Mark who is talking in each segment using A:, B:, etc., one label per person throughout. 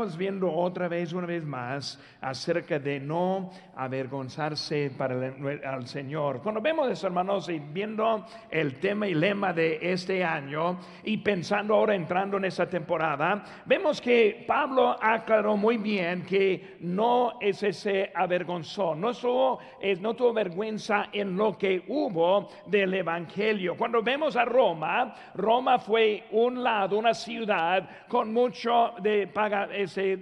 A: estamos viendo otra vez, una vez más, acerca de no avergonzarse para el, Señor. Cuando vemos eso, hermanos, y viendo el tema y lema de este año y pensando ahora entrando en esta temporada, vemos que Pablo aclaró muy bien que no es ese avergonzó, no, es, no tuvo vergüenza en lo que hubo del Evangelio. Cuando vemos a Roma, Roma fue un lado, una ciudad con mucho de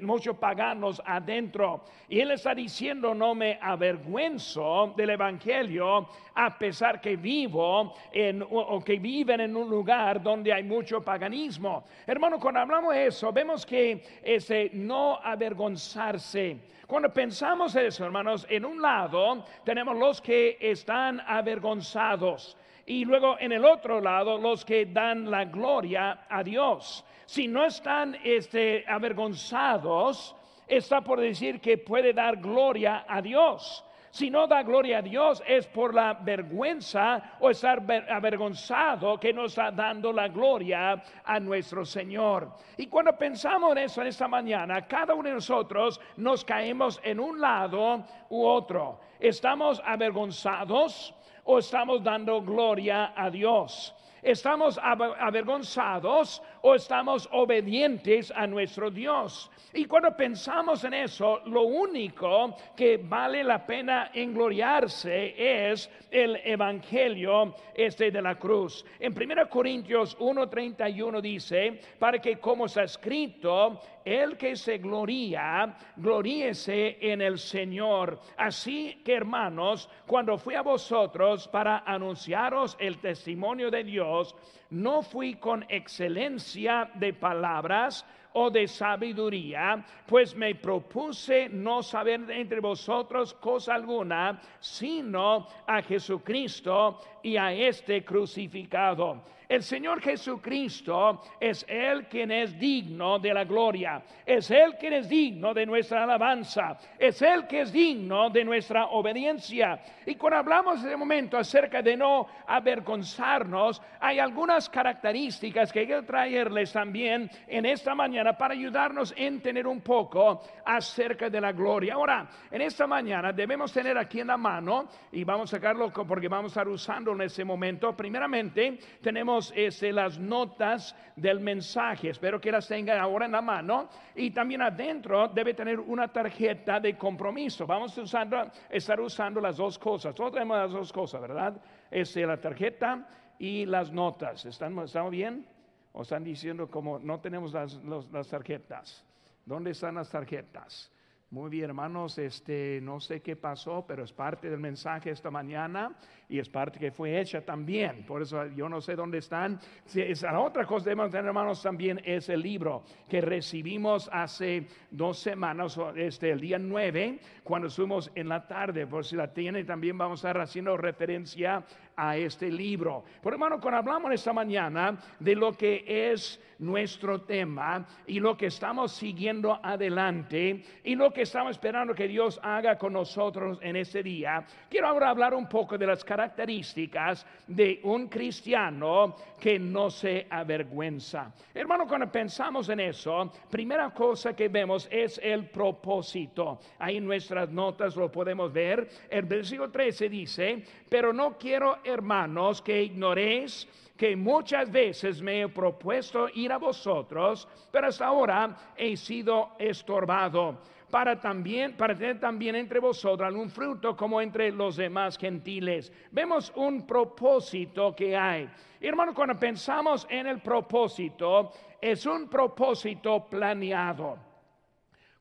A: muchos paganos adentro. Y él está diciendo, no me avergüenzo del Evangelio, a pesar que vivo en, o que viven en un lugar donde hay mucho paganismo. Hermano, cuando hablamos de eso, vemos que ese no avergonzarse. Cuando pensamos eso, hermanos, en un lado tenemos los que están avergonzados y luego en el otro lado los que dan la gloria a Dios. Si no están este, avergonzados, está por decir que puede dar gloria a Dios. Si no da gloria a Dios es por la vergüenza o estar avergonzado que nos está dando la gloria a nuestro Señor. Y cuando pensamos en eso en esta mañana, cada uno de nosotros nos caemos en un lado u otro. Estamos avergonzados o estamos dando gloria a Dios. ¿Estamos avergonzados o estamos obedientes a nuestro Dios? Y cuando pensamos en eso, lo único que vale la pena engloriarse es el evangelio este de la cruz. En 1 Corintios 1:31 dice, para que como está escrito, el que se gloría, gloríese en el Señor. Así que hermanos, cuando fui a vosotros para anunciaros el testimonio de Dios, no fui con excelencia de palabras, o de sabiduría, pues me propuse no saber entre vosotros cosa alguna, sino a Jesucristo y a este crucificado. El Señor Jesucristo es Él quien es digno de la gloria, es Él quien es digno de nuestra alabanza, es Él que es digno de nuestra obediencia. Y cuando hablamos de momento acerca de no avergonzarnos, hay algunas características que quiero traerles también en esta mañana para ayudarnos a entender un poco acerca de la gloria. Ahora, en esta mañana debemos tener aquí en la mano, y vamos a sacarlo porque vamos a estar usando en ese momento, primeramente tenemos este, las notas del mensaje. Espero que las tengan ahora en la mano. Y también adentro debe tener una tarjeta de compromiso. Vamos a usando, estar usando las dos cosas. Todos tenemos las dos cosas, ¿verdad? Este, la tarjeta y las notas. ¿Están, ¿Estamos bien? ¿O están diciendo como no tenemos las, las tarjetas? ¿Dónde están las tarjetas? Muy bien, hermanos, este, no sé qué pasó, pero es parte del mensaje esta mañana y es parte que fue hecha también. Por eso yo no sé dónde están. Si es, la otra cosa que debemos tener, hermanos, también es el libro que recibimos hace dos semanas, este, el día 9, cuando estuvimos en la tarde. Por si la tienen, también vamos a estar haciendo referencia a este libro. Por hermano, cuando hablamos esta mañana de lo que es nuestro tema y lo que estamos siguiendo adelante y lo que estamos esperando que Dios haga con nosotros en este día, quiero ahora hablar un poco de las características de un cristiano que no se avergüenza. Hermano, cuando pensamos en eso, primera cosa que vemos es el propósito. Ahí en nuestras notas lo podemos ver. El versículo 13 dice, pero no quiero hermanos, que ignoréis que muchas veces me he propuesto ir a vosotros, pero hasta ahora he sido estorbado para también para tener también entre vosotros algún fruto como entre los demás gentiles. Vemos un propósito que hay. hermano, cuando pensamos en el propósito, es un propósito planeado.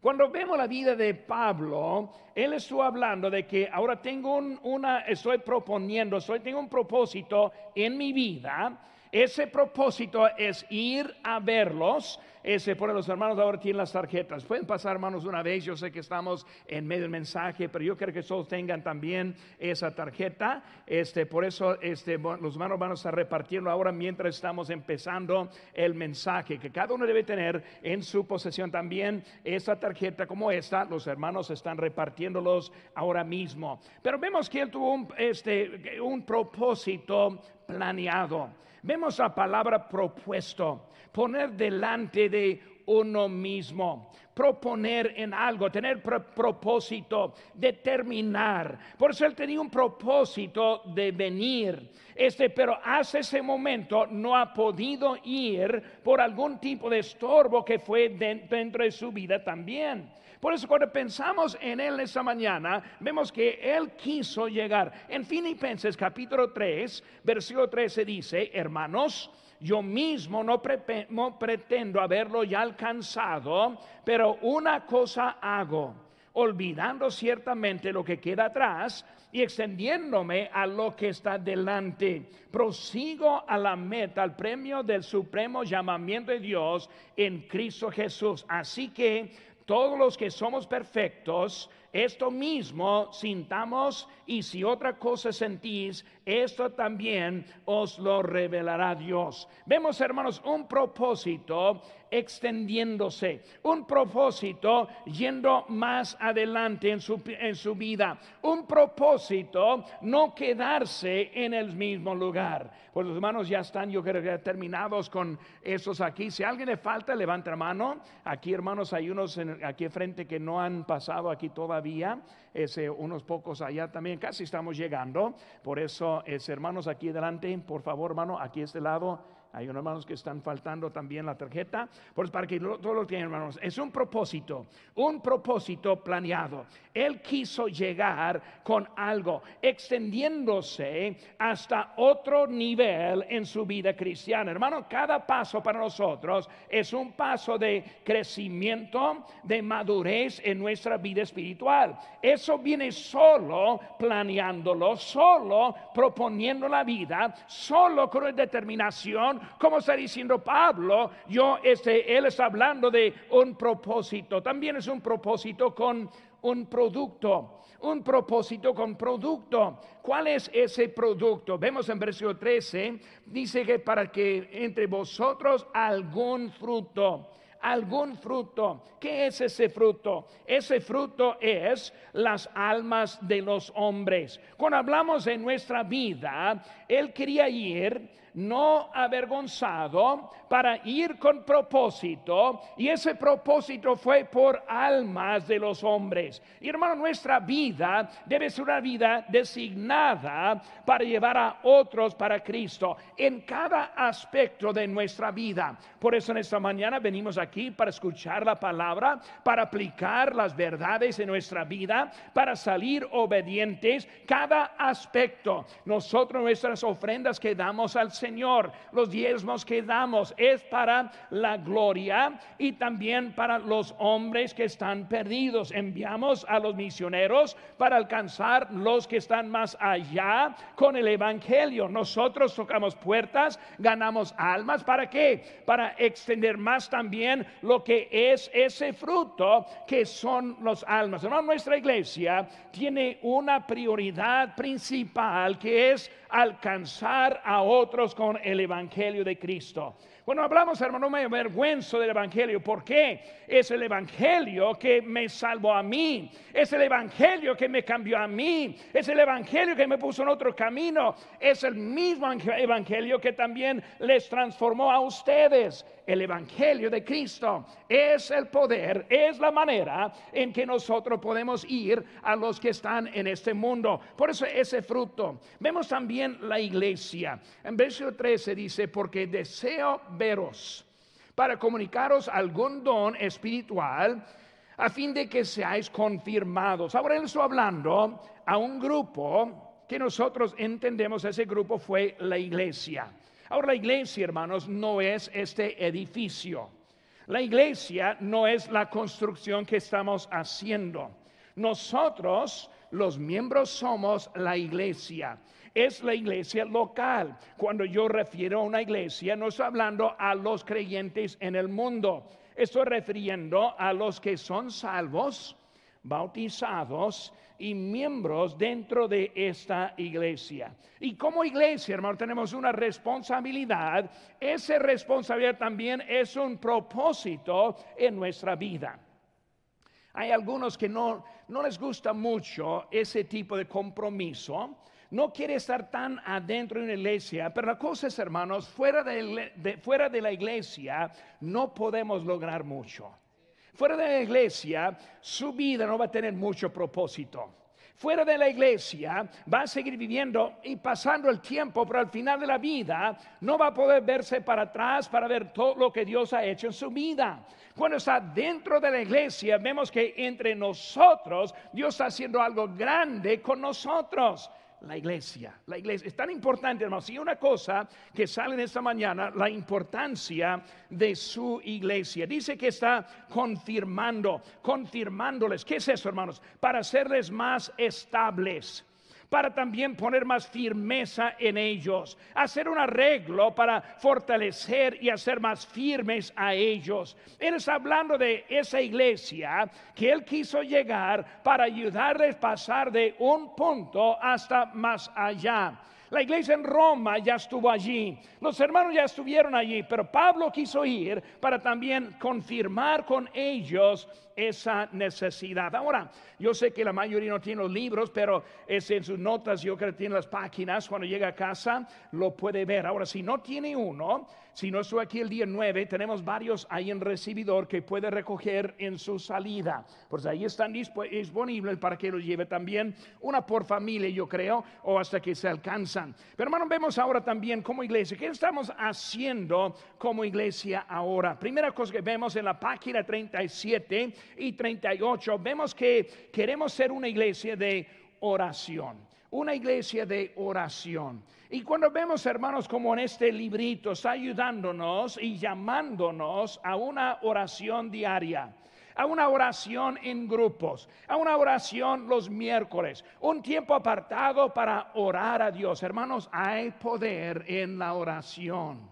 A: Cuando vemos la vida de Pablo, él estuvo hablando de que ahora tengo una, estoy proponiendo, estoy, tengo un propósito en mi vida. Ese propósito es ir a verlos ese por los hermanos ahora tienen las tarjetas. Pueden pasar, hermanos, una vez. Yo sé que estamos en medio del mensaje, pero yo quiero que todos tengan también esa tarjeta. Este, por eso, este, los hermanos van a estar repartiendo ahora mientras estamos empezando el mensaje. Que cada uno debe tener en su posesión también esa tarjeta como esta. Los hermanos están repartiéndolos ahora mismo. Pero vemos que él tuvo un, este, un propósito planeado. Vemos la palabra propuesto, poner delante de uno mismo. Proponer en algo, tener propósito, determinar. Por eso él tenía un propósito de venir. Este, pero hace ese momento no ha podido ir por algún tipo de estorbo que fue dentro de su vida también. Por eso cuando pensamos en Él esta mañana, vemos que Él quiso llegar. En Filipenses capítulo 3, versículo 13 dice, hermanos, yo mismo no, pretendo haberlo ya alcanzado, pero una cosa hago, olvidando ciertamente lo que queda atrás y extendiéndome a lo que está delante. Prosigo a la meta, al premio del supremo llamamiento de Dios en Cristo Jesús. Así que todos los que somos perfectos, esto mismo sintamos y si otra cosa sentís, esto también os lo revelará Dios. Vemos, hermanos, un propósito extendiéndose, un propósito yendo más adelante en su, en su vida, un propósito no quedarse en el mismo lugar. Pues los hermanos ya están, yo creo que terminados con esos aquí. Si alguien le falta, levanta la mano. Aquí, hermanos, hay unos aquí frente que no han pasado aquí todavía. Ese, unos pocos allá también, casi estamos llegando. Por eso, es, hermanos, aquí delante, por favor, hermano, aquí este lado hay unos hermanos que están faltando también la tarjeta. Pues para que todos lo tienen, hermanos. Es un propósito, un propósito planeado. Él quiso llegar con algo, extendiéndose hasta otro nivel en su vida cristiana. Hermano, cada paso para nosotros es un paso de crecimiento, de madurez en nuestra vida espiritual. Eso viene solo planeándolo, solo proponiendo la vida, solo con determinación como está diciendo Pablo, yo, este, él está hablando de un propósito. También es un propósito con un producto. Un propósito con producto. ¿Cuál es ese producto? Vemos en versículo 13, dice que para que entre vosotros algún fruto algún fruto. ¿Qué es ese fruto? Ese fruto es las almas de los hombres. Cuando hablamos de nuestra vida, Él quería ir no avergonzado, para ir con propósito, y ese propósito fue por almas de los hombres. Y hermano, nuestra vida debe ser una vida designada para llevar a otros para Cristo en cada aspecto de nuestra vida. Por eso en esta mañana venimos aquí para escuchar la palabra, para aplicar las verdades en nuestra vida, para salir obedientes cada aspecto. Nosotros nuestras ofrendas que damos al Señor Señor. Los diezmos que damos es para la gloria y también para los hombres que están perdidos. Enviamos a los misioneros para alcanzar los que están más allá con el Evangelio. Nosotros tocamos puertas, ganamos almas. ¿Para qué? Para extender más también lo que es ese fruto que son los almas. Hermano, nuestra iglesia tiene una prioridad principal que es alcanzar a otros con el Evangelio de Cristo. Bueno, hablamos, hermano, me avergüenzo del Evangelio. ¿Por qué? Es el Evangelio que me salvó a mí. Es el Evangelio que me cambió a mí. Es el Evangelio que me puso en otro camino. Es el mismo Evangelio que también les transformó a ustedes el Evangelio de Cristo. Es el poder, es la manera en que nosotros podemos ir a los que están en este mundo. Por eso ese fruto. Vemos también la iglesia. En versículo 13 dice, porque deseo veros para comunicaros algún don espiritual a fin de que seáis confirmados. Ahora él está hablando a un grupo que nosotros entendemos, ese grupo fue la iglesia. Ahora la iglesia, hermanos, no es este edificio. La iglesia no es la construcción que estamos haciendo. Nosotros, los miembros, somos la iglesia. Es la iglesia local. Cuando yo refiero a una iglesia, no estoy hablando a los creyentes en el mundo. Estoy refiriendo a los que son salvos, bautizados y miembros dentro de esta iglesia. Y como iglesia, hermano, tenemos una responsabilidad. Esa responsabilidad también es un propósito en nuestra vida. Hay algunos que no, no les gusta mucho ese tipo de compromiso, no quiere estar tan adentro de una iglesia, pero la cosa es, hermanos, fuera de, fuera de la iglesia no podemos lograr mucho. Fuera de la iglesia, su vida no va a tener mucho propósito fuera de la iglesia, va a seguir viviendo y pasando el tiempo, pero al final de la vida no va a poder verse para atrás para ver todo lo que Dios ha hecho en su vida. Cuando está dentro de la iglesia, vemos que entre nosotros Dios está haciendo algo grande con nosotros la iglesia. La iglesia es tan importante, hermanos. Y una cosa que sale en esta mañana, la importancia de su iglesia. Dice que está confirmando, confirmándoles. ¿Qué es eso, hermanos? Para hacerles más estables para también poner más firmeza en ellos, hacer un arreglo para fortalecer y hacer más firmes a ellos. Él está hablando de esa iglesia que él quiso llegar para ayudarles a pasar de un punto hasta más allá. La iglesia en Roma ya estuvo allí, los hermanos ya estuvieron allí, pero Pablo quiso ir para también confirmar con ellos esa necesidad. Ahora, yo sé que la mayoría no tiene los libros, pero es en sus notas, yo creo que tiene las páginas, cuando llega a casa lo puede ver. Ahora, si no tiene uno, si no estoy aquí el día 9, tenemos varios ahí en recibidor que puede recoger en su salida. Pues ahí están disponibles para que los lleve también, una por familia, yo creo, o hasta que se Pero hermano, vemos ahora también como iglesia, ¿qué estamos haciendo como iglesia ahora? Primera cosa que vemos en la página 37 y 38, vemos que queremos ser una iglesia de oración una iglesia de oración. Y cuando vemos, hermanos, como en este librito está ayudándonos y llamándonos a una oración diaria, a una oración en grupos, a una oración los miércoles, un tiempo apartado para orar a Dios. Hermanos, hay poder en la oración.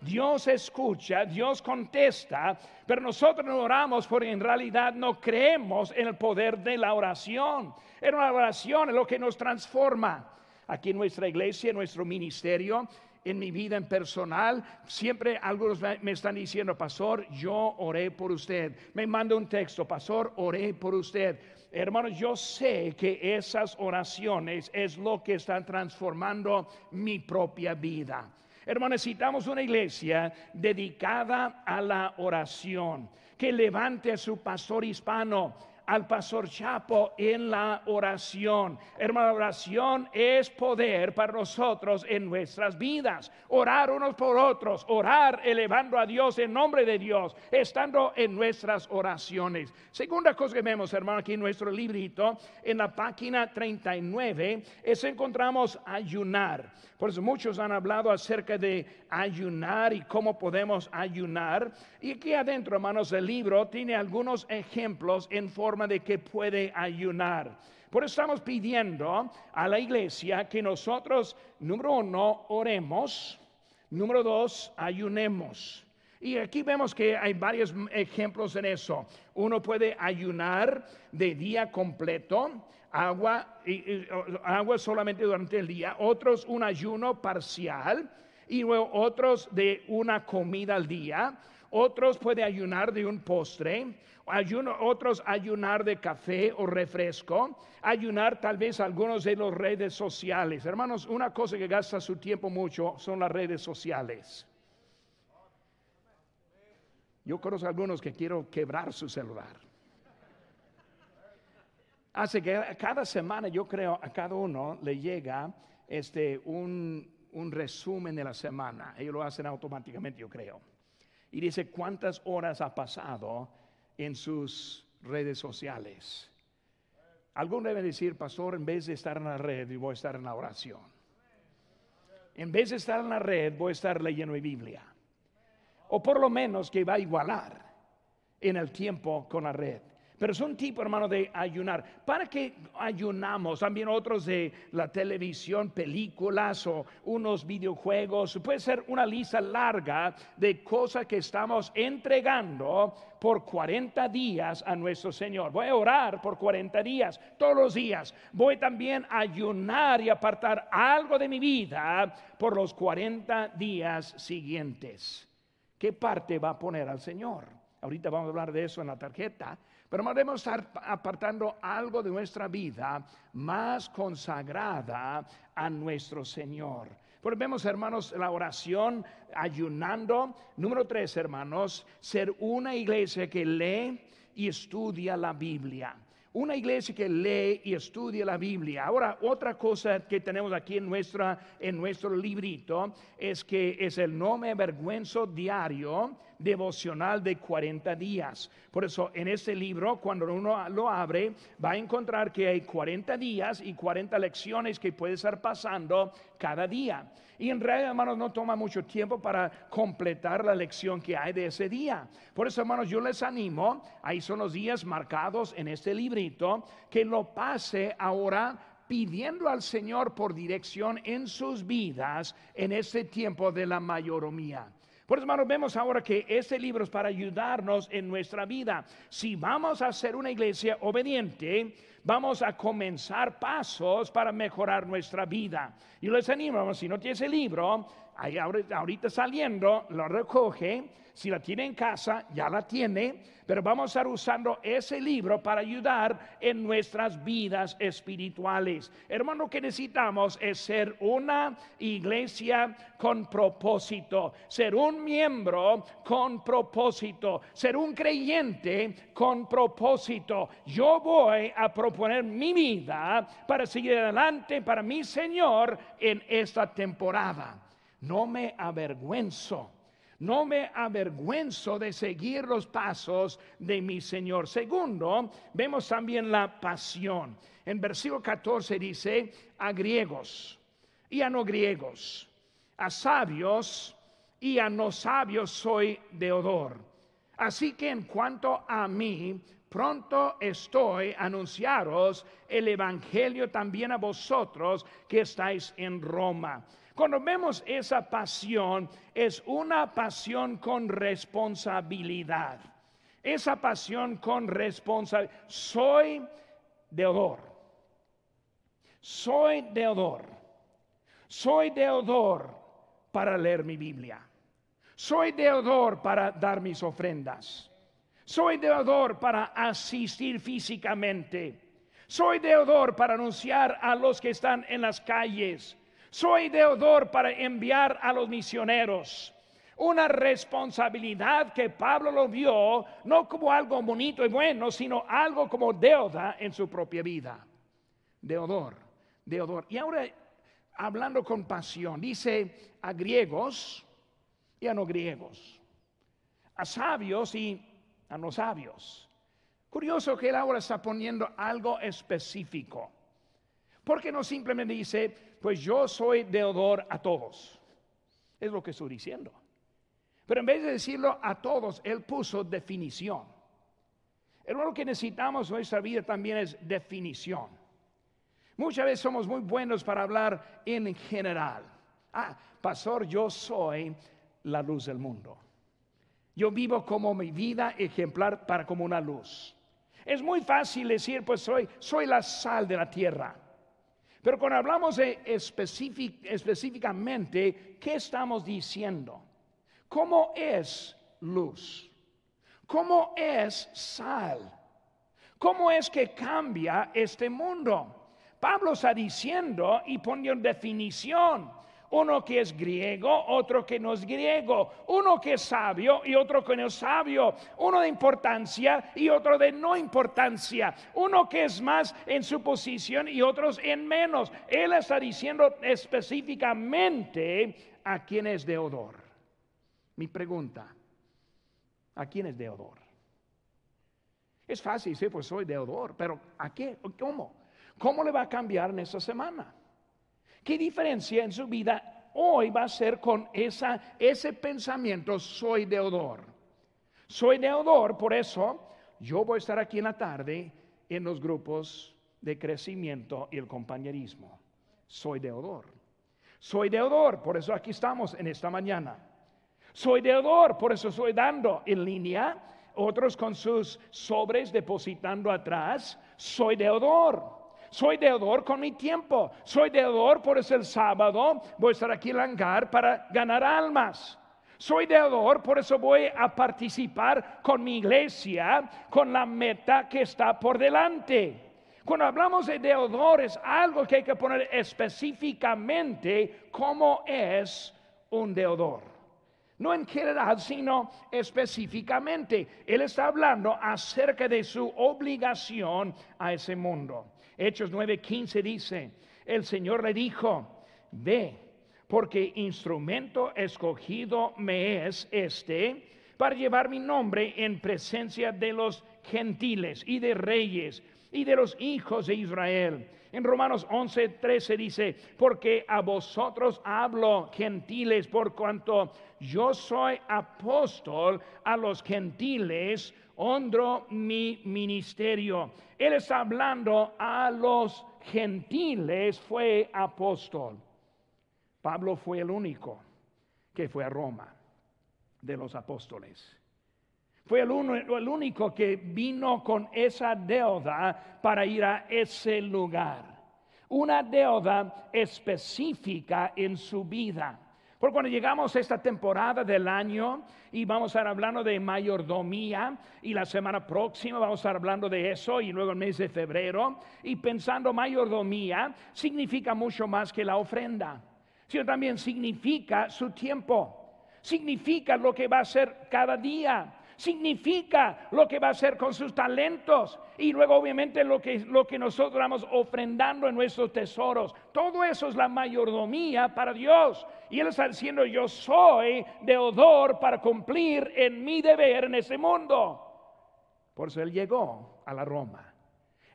A: Dios escucha, Dios contesta, pero nosotros no oramos porque en realidad no creemos en el poder de la oración. En una oración es lo que nos transforma. Aquí en nuestra iglesia, en nuestro ministerio, en mi vida en personal, siempre algunos me están diciendo, pastor, yo oré por usted. Me manda un texto, pastor, oré por usted. Hermanos, yo sé que esas oraciones es lo que están transformando mi propia vida. Hermanos, necesitamos una iglesia dedicada a la oración, que levante a su pastor hispano al pastor Chapo en la oración. Hermano, oración es poder para nosotros en nuestras vidas. Orar unos por otros, orar elevando a Dios en nombre de Dios, estando en nuestras oraciones. Segunda cosa que vemos, hermano, aquí en nuestro librito, en la página 39, es encontramos ayunar. Por eso muchos han hablado acerca de ayunar y cómo podemos ayunar. Y aquí adentro, hermanos, el libro tiene algunos ejemplos en forma de que puede ayunar. Por eso estamos pidiendo a la iglesia que nosotros, número uno, oremos. Número dos, ayunemos. Y aquí vemos que hay varios ejemplos en eso. Uno puede ayunar de día completo, agua, agua solamente durante el día. Otros un ayuno parcial y luego otros de una comida al día. Otros puede ayunar de un postre. Ayuno, otros ayunar de café o refresco. Ayunar tal vez algunos de las redes sociales. Hermanos, una cosa que gasta su tiempo mucho son las redes sociales. Yo conozco a algunos que quiero quebrar su celular. Hace que cada semana yo creo a cada uno le llega este un, un resumen de la semana. Ellos lo hacen automáticamente, yo creo. Y dice cuántas horas ha pasado en sus redes sociales. Alguno debe decir, pastor, en vez de estar en la red, voy a estar en la oración. En vez de estar en la red, voy a estar leyendo mi Biblia o por lo menos que va a igualar en el tiempo con la red. Pero es un tipo, hermano, de ayunar. ¿Para qué ayunamos? También otros de la televisión, películas o unos videojuegos. Puede ser una lista larga de cosas que estamos entregando por 40 días a nuestro Señor. Voy a orar por 40 días, todos los días. Voy también a ayunar y apartar algo de mi vida por los 40 días siguientes. ¿Qué parte va a poner al Señor? Ahorita vamos a hablar de eso en la tarjeta, Pero debemos estar apartando algo de nuestra vida más consagrada a nuestro Señor. Pues vemos, hermanos, la oración ayunando. Número tres, hermanos, ser una iglesia que lee y estudia la Biblia. Una iglesia que lee y estudia la Biblia. Ahora, otra cosa que tenemos aquí en, nuestra, en nuestro librito es que es el no me avergüenzo diario devocional de 40 días. Por eso en este libro, cuando uno lo abre, va a encontrar que hay 40 días y 40 lecciones que puede estar pasando cada día. Y en realidad, hermanos, no toma mucho tiempo para completar la lección que hay de ese día. Por eso, hermanos, yo les animo, ahí son los días marcados en este librito, que lo pase ahora pidiendo al Señor por dirección en sus vidas en este tiempo de la mayoromía. Por eso, hermanos, vemos ahora que este libro es para ayudarnos en nuestra vida. Si vamos a ser una iglesia obediente, vamos a comenzar pasos para mejorar nuestra vida. Y les animo, si no tiene ese libro, ahorita saliendo, lo recoge si la tiene en casa, ya la tiene, pero vamos a estar usando ese libro para ayudar en nuestras vidas espirituales. Hermano, lo que necesitamos es ser una iglesia con propósito, ser un miembro con propósito, ser un creyente con propósito. Yo voy a proponer mi vida para seguir adelante para mi Señor en esta temporada. No me avergüenzo no me avergüenzo de seguir los pasos de mi Señor. Segundo, vemos también la pasión. En versículo 14 dice, a griegos y a no griegos, a sabios y a no sabios soy deudor. Así que en cuanto a mí, pronto estoy a anunciaros el Evangelio también a vosotros que estáis en Roma cuando vemos esa pasión, es una pasión con responsabilidad. Esa pasión con responsabilidad. Soy deudor. Soy deudor. Soy deudor para leer mi Biblia. Soy deudor para dar mis ofrendas. Soy deudor para asistir físicamente. Soy deudor para anunciar a los que están en las calles soy deudor para enviar a los misioneros. Una responsabilidad que Pablo lo vio no como algo bonito y bueno, sino algo como deuda en su propia vida. Deudor, deudor. Y ahora, hablando con pasión, dice a griegos y a no griegos, a sabios y a no sabios. Curioso que él ahora está poniendo algo específico. Porque no simplemente dice, pues yo soy deudor a todos. Es lo que estoy diciendo. Pero en vez de decirlo a todos, él puso definición. lo que necesitamos en nuestra vida también es definición. Muchas veces somos muy buenos para hablar en general. Ah, pastor, yo soy la luz del mundo. Yo vivo como mi vida ejemplar para como una luz. Es muy fácil decir, pues soy, soy la sal de la tierra. Pero cuando hablamos específicamente, ¿qué estamos diciendo? ¿Cómo es luz? ¿Cómo es sal? ¿Cómo es que cambia este mundo? Pablo está diciendo y poniendo definición uno que es griego, otro que no es griego, uno que es sabio y otro que no es sabio, uno de importancia y otro de no importancia, uno que es más en su posición y otros en menos. Él está diciendo específicamente a quién es deudor. Mi pregunta, ¿a quién es deudor? Es fácil, sí, pues soy deudor, pero ¿a qué? ¿Cómo? ¿Cómo le va a cambiar en esta semana? ¿Qué diferencia en su vida hoy va a ser con ese pensamiento, soy deudor? Soy deudor, por eso yo voy a estar aquí en la tarde en los grupos de crecimiento y el compañerismo. Soy deudor. Soy deudor, por eso aquí estamos en esta mañana. Soy deudor, por eso estoy dando en línea, otros con sus sobres depositando atrás. Soy deudor. Soy deudor con mi tiempo. Soy deudor, por eso el sábado voy a estar aquí en el hangar para ganar almas. Soy deudor, por eso voy a participar con mi iglesia, con la meta que está por delante. Cuando hablamos de deudores, algo que hay que poner específicamente cómo es un deudor. No en general, sino específicamente. Él está hablando acerca de su obligación a ese mundo. Hechos 9:15 dice, el Señor le dijo, ve, porque instrumento escogido me es este para llevar mi nombre en presencia de los gentiles y de reyes y de los hijos de Israel. En Romanos 11, 13 dice, porque a vosotros hablo gentiles, por cuanto yo soy apóstol a los gentiles, honro mi ministerio. Él está hablando a los gentiles, fue apóstol. Pablo fue el único que fue a Roma de los apóstoles. Fue el, único que vino con esa deuda para ir a ese lugar. Una deuda específica en su vida. Porque cuando llegamos a esta temporada del año y vamos a estar hablando de mayordomía y la semana próxima vamos a estar hablando de eso y luego el mes de febrero y pensando mayordomía significa mucho más que la ofrenda, sino también significa su tiempo, significa lo que va a ser cada día, significa lo que va a hacer con sus talentos y luego obviamente lo que, lo que nosotros vamos ofrendando en nuestros tesoros. Todo eso es la mayordomía para Dios. Y Él está diciendo, yo soy deudor para cumplir en mi deber en ese mundo. Por eso Él llegó a la Roma.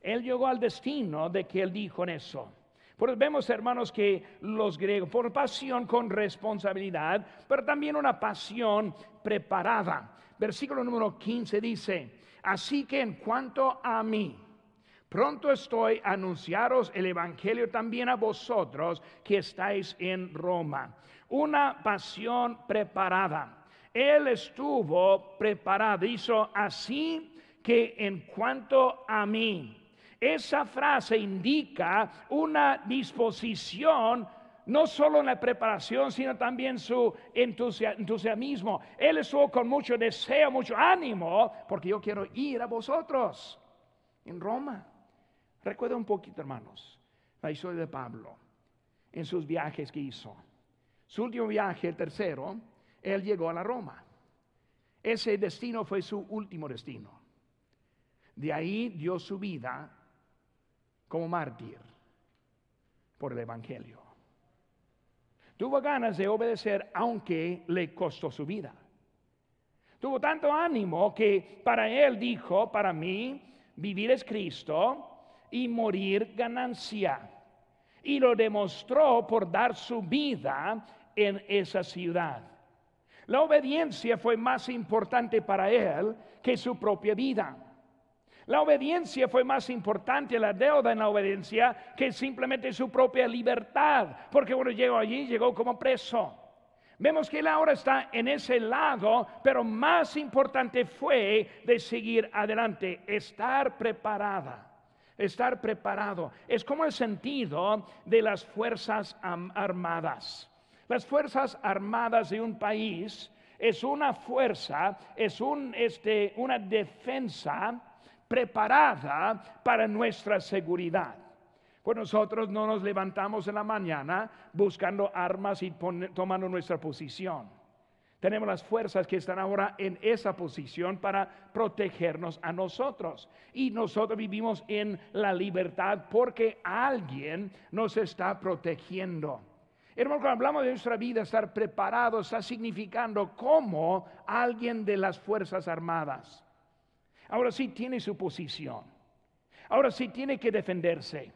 A: Él llegó al destino de que Él dijo en eso. Por vemos, hermanos, que los griegos, por pasión con responsabilidad, pero también una pasión preparada versículo número 15 dice, así que en cuanto a mí, pronto estoy a anunciaros el Evangelio también a vosotros que estáis en Roma. Una pasión preparada. Él estuvo preparado, hizo así que en cuanto a mí. Esa frase indica una disposición no solo en la preparación, sino también su entusiasmo. Él estuvo con mucho deseo, mucho ánimo, porque yo quiero ir a vosotros en Roma. Recuerda un poquito, hermanos, la historia de Pablo en sus viajes que hizo. Su último viaje, el tercero, él llegó a la Roma. Ese destino fue su último destino. De ahí dio su vida como mártir por el Evangelio. Tuvo ganas de obedecer aunque le costó su vida. Tuvo tanto ánimo que para él dijo, para mí, vivir es Cristo y morir ganancia. Y lo demostró por dar su vida en esa ciudad. La obediencia fue más importante para él que su propia vida. La obediencia fue más importante, la deuda en la obediencia, que simplemente su propia libertad, porque cuando llegó allí, llegó como preso. Vemos que él ahora está en ese lado, pero más importante fue de seguir adelante, estar preparada. Estar preparado. Es como el sentido de las fuerzas armadas. Las fuerzas armadas de un país es una fuerza, es un, este, una defensa preparada para nuestra seguridad. Pues nosotros no nos levantamos en la mañana buscando armas y tomando nuestra posición. Tenemos las fuerzas que están ahora en esa posición para protegernos a nosotros. Y nosotros vivimos en la libertad porque alguien nos está protegiendo. Hermano, cuando hablamos de nuestra vida, estar preparados está significando como alguien de las Fuerzas Armadas Ahora sí tiene su posición. Ahora sí tiene que defenderse.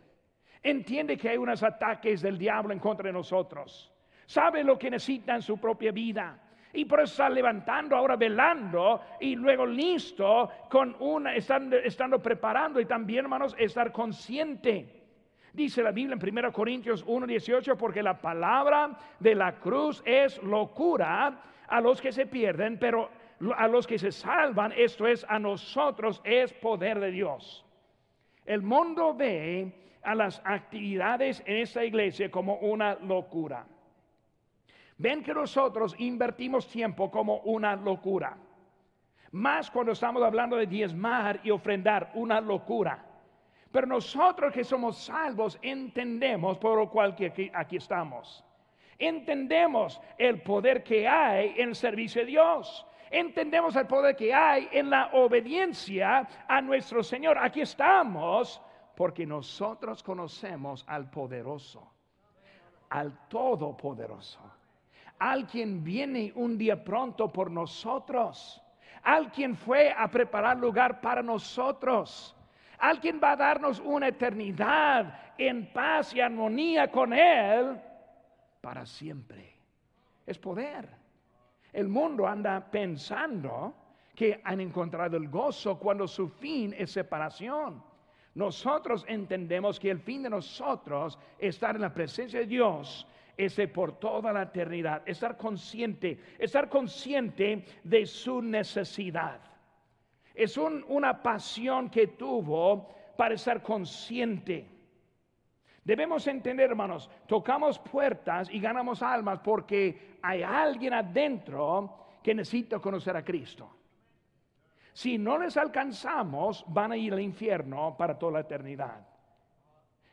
A: Entiende que hay unos ataques del diablo en contra de nosotros. Sabe lo que necesita en su propia vida. Y por eso está levantando, ahora velando y luego listo con una, estando, estando preparando y también, hermanos, estar consciente. Dice la Biblia en 1 Corintios 1:18, porque la palabra de la cruz es locura a los que se pierden, pero a los que se salvan, esto es a nosotros, es poder de Dios. El mundo ve a las actividades en esta iglesia como una locura. ven que nosotros invertimos tiempo como una locura. Más cuando estamos hablando de diezmar y ofrendar, una locura. Pero nosotros que somos salvos entendemos por lo cual que aquí, estamos. Entendemos el poder que hay en el servicio de Dios. Entendemos el poder que hay en la obediencia a nuestro Señor. Aquí estamos porque nosotros conocemos al poderoso, al todopoderoso, al quien viene un día pronto por nosotros, al quien fue a preparar lugar para nosotros Alguien va a darnos una eternidad en paz y armonía con Él para siempre. Es poder. El mundo anda pensando que han encontrado el gozo cuando su fin es separación. Nosotros entendemos que el fin de nosotros, estar en la presencia de Dios, es por toda la eternidad. Estar consciente, estar consciente de su necesidad. Es una pasión que tuvo para estar consciente. Debemos entender, hermanos, tocamos puertas y ganamos almas porque hay alguien adentro que necesita conocer a Cristo. Si no les alcanzamos, van a ir al infierno para toda la eternidad.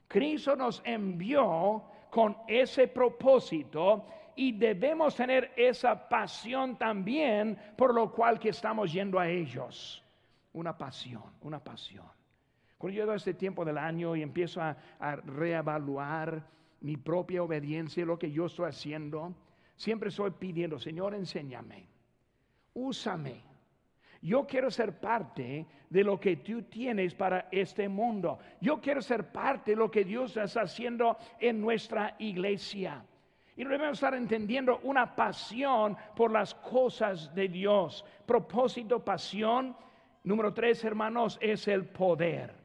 A: Cristo nos envió con ese propósito y debemos tener esa pasión también por lo cual que estamos yendo a ellos una pasión, una pasión. Cuando llego a este tiempo del año y empiezo a, reevaluar mi propia obediencia, lo que yo estoy haciendo, siempre estoy pidiendo, Señor, enséñame, úsame. Yo quiero ser parte de lo que tú tienes para este mundo. Yo quiero ser parte de lo que Dios está haciendo en nuestra iglesia. Y debemos estar entendiendo una pasión por las cosas de Dios. Propósito, pasión Número tres, hermanos, es el poder.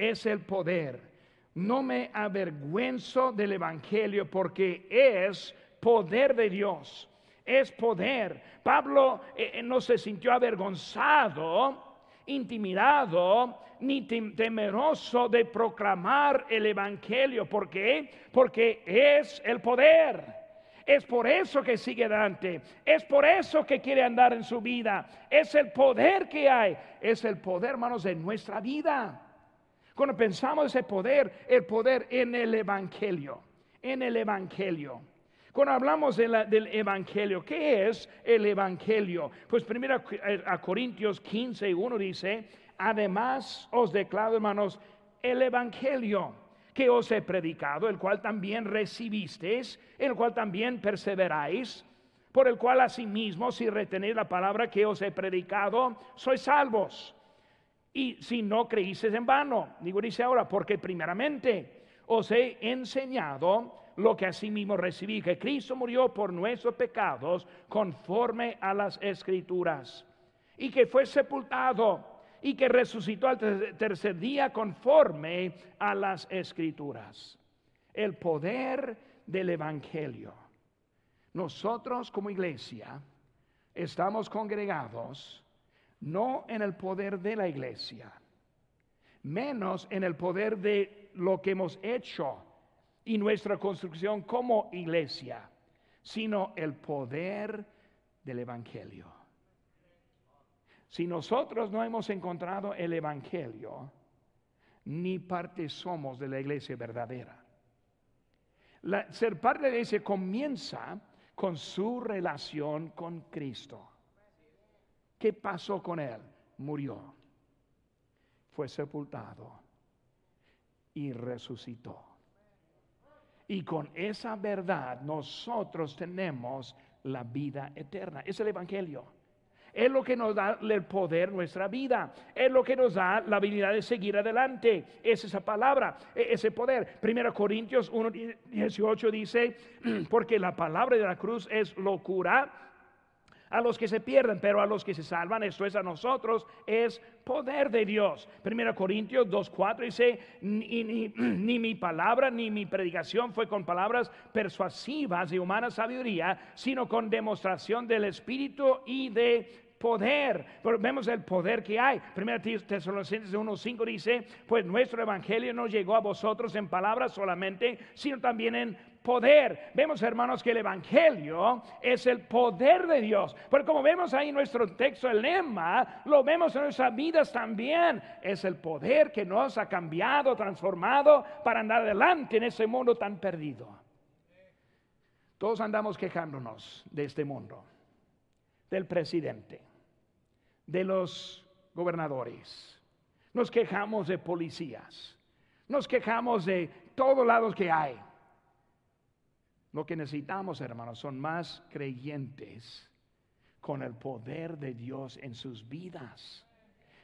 A: Es el poder. No me avergüenzo del Evangelio porque es poder de Dios. Es poder. Pablo eh, eh, no se sintió avergonzado, intimidado, ni temeroso de proclamar el Evangelio. ¿Por qué? Porque es el poder. Es por eso que sigue adelante. Es por eso que quiere andar en su vida. Es el poder que hay. Es el poder, hermanos, de nuestra vida. Cuando pensamos ese poder, el poder en el Evangelio. En el Evangelio. Cuando hablamos del Evangelio, ¿qué es el Evangelio? Pues primero a Corintios 15, 1 dice, además os declaro, hermanos, el Evangelio que os he predicado, el cual también recibisteis, el cual también perseveráis, por el cual asimismo, si retenéis la palabra que os he predicado, sois salvos. Y si no creísteis en vano, digo, dice ahora, porque primeramente os he enseñado lo que asimismo recibí, que Cristo murió por nuestros pecados conforme a las escrituras, y que fue sepultado y que resucitó al tercer día conforme a las escrituras. El poder del Evangelio. Nosotros como iglesia estamos congregados no en el poder de la iglesia, menos en el poder de lo que hemos hecho y nuestra construcción como iglesia, sino el poder del Evangelio. Si nosotros no hemos encontrado el Evangelio, ni parte somos de la iglesia verdadera. ser parte de la iglesia comienza con su relación con Cristo. ¿Qué pasó con él? Murió, fue sepultado y resucitó. Y con esa verdad nosotros tenemos la vida eterna. Es el Evangelio. Es lo que nos da el poder nuestra vida. Es lo que nos da la habilidad de seguir adelante. Es esa palabra, e-, ese poder. Primero Corintios 1, 18 dice, porque la palabra de la cruz es locura a los que se pierden, pero a los que se salvan, esto es a nosotros, es poder de Dios. Primero Corintios 2.4 dice, ni, ni, mi palabra ni mi predicación fue con palabras persuasivas de humana sabiduría, sino con demostración del Espíritu y de poder. Vemos el poder que hay. Primera Tesalonicenses 1.5 dice, pues nuestro evangelio no llegó a vosotros en palabras solamente, sino también en poder. Vemos, hermanos, que el Evangelio es el poder de Dios. Pero como vemos ahí en nuestro texto, el lema, lo vemos en nuestras vidas también. Es el poder que nos ha cambiado, transformado para andar adelante en ese mundo tan perdido. Todos andamos quejándonos de este mundo, del presidente, de los gobernadores. Nos quejamos de policías. Nos quejamos de todos lados que hay. Lo que necesitamos, hermanos, son más creyentes con el poder de Dios en sus vidas.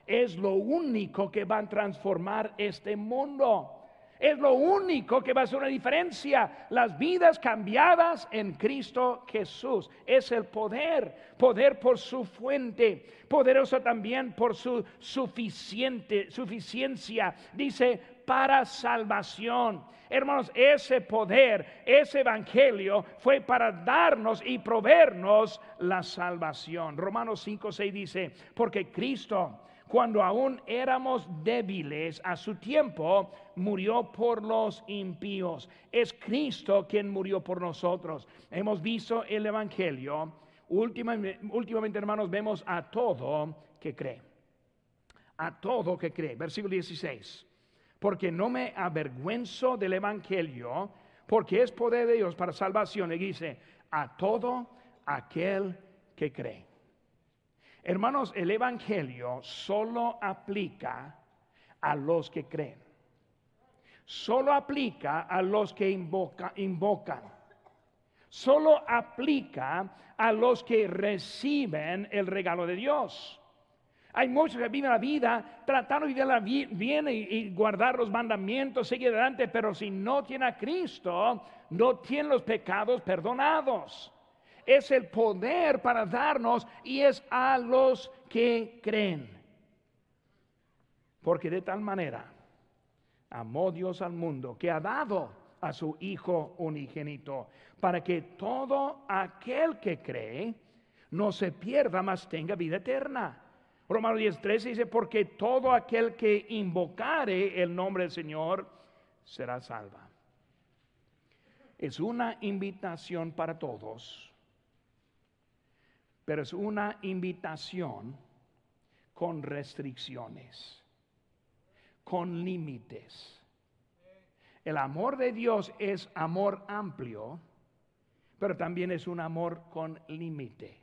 A: Es lo único que va a transformar este mundo. Es lo único que va a hacer una diferencia. Las vidas cambiadas en Cristo Jesús. Es el poder. Poder por su fuente. Poderoso también por su suficiente, suficiencia. Dice, para salvación. Hermanos, ese poder, ese evangelio fue para darnos y proveernos la salvación. Romanos 5, 6 dice, porque Cristo, cuando aún éramos débiles a su tiempo, murió por los impíos. Es Cristo quien murió por nosotros. Hemos visto el evangelio. Últimamente, últimamente hermanos, vemos a todo que cree. A todo que cree. Versículo 16 porque no me avergüenzo del Evangelio, porque es poder de Dios para salvación. Y dice, a todo aquel que cree. Hermanos, el Evangelio solo aplica a los que creen. Solo aplica a los que invocan. Solo aplica a los que reciben el regalo de Dios. Hay muchos que viven la vida tratando de vivirla bien y, guardar los mandamientos, seguir adelante, pero si no tiene a Cristo, no tiene los pecados perdonados. Es el poder para darnos y es a los que creen. Porque de tal manera amó Dios al mundo que ha dado a su Hijo unigénito para que todo aquel que cree no se pierda, mas tenga vida eterna. Romanos 10, 13 dice, porque todo aquel que invocare el nombre del Señor será salva. Es una invitación para todos, pero es una invitación con restricciones, con límites. El amor de Dios es amor amplio, pero también es un amor con límite.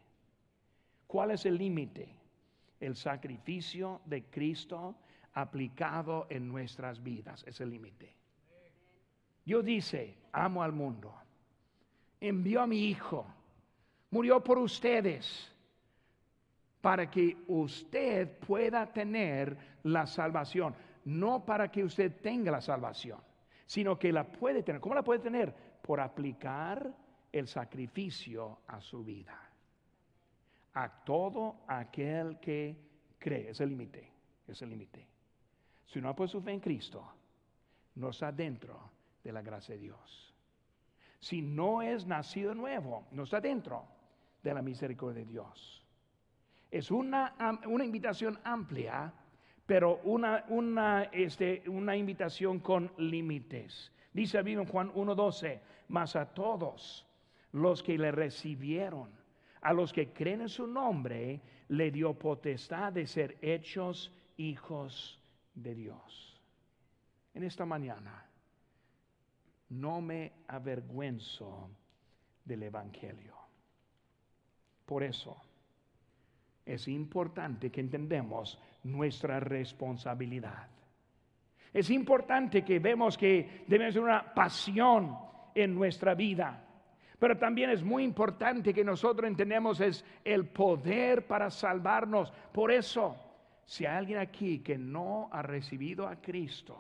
A: ¿Cuál es el límite? El sacrificio de Cristo aplicado en nuestras vidas. Es el límite. Dios dice, amo al mundo. Envió a mi Hijo. Murió por ustedes para que usted pueda tener la salvación. No para que usted tenga la salvación, sino que la puede tener. ¿Cómo la puede tener? Por aplicar el sacrificio a su vida a todo aquel que cree. Es el límite, es el límite. Si no ha puesto fe en Cristo, no está dentro de la gracia de Dios. Si no es nacido nuevo, no está dentro de la misericordia de Dios. Es una, una invitación amplia, pero una, una, este, una invitación con límites. Dice en Juan 1.12, mas a todos los que le recibieron, a los que creen en su nombre, le dio potestad de ser hechos hijos de Dios. En esta mañana, no me avergüenzo del Evangelio. Por eso, es importante que entendamos nuestra responsabilidad. Es importante que vemos que debemos tener una pasión en nuestra vida. Pero también es muy importante que nosotros entendemos es el poder para salvarnos. Por eso, si hay alguien aquí que no ha recibido a Cristo,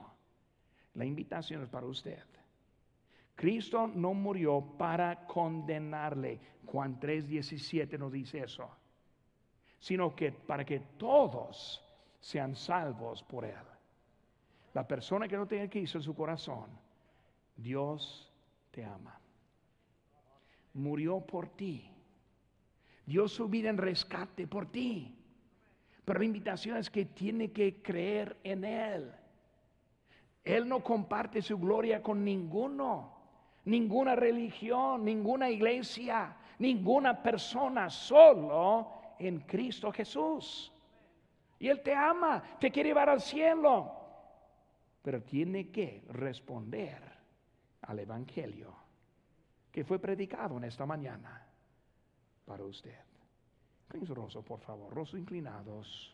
A: la invitación es para usted. Cristo no murió para condenarle. Juan 3:17 nos dice eso. Sino que para que todos sean salvos por él. La persona que no tiene Cristo en su corazón, Dios te ama murió por ti. Dio su vida en rescate por ti. Pero la invitación es que tiene que creer en Él. Él no comparte su gloria con ninguno. ninguna religión, ninguna iglesia, ninguna persona, solo en Cristo Jesús. Y Él te ama, te quiere llevar al cielo, pero tiene que responder al Evangelio que fue predicado en esta mañana para usted. Con su por favor, rostros inclinados.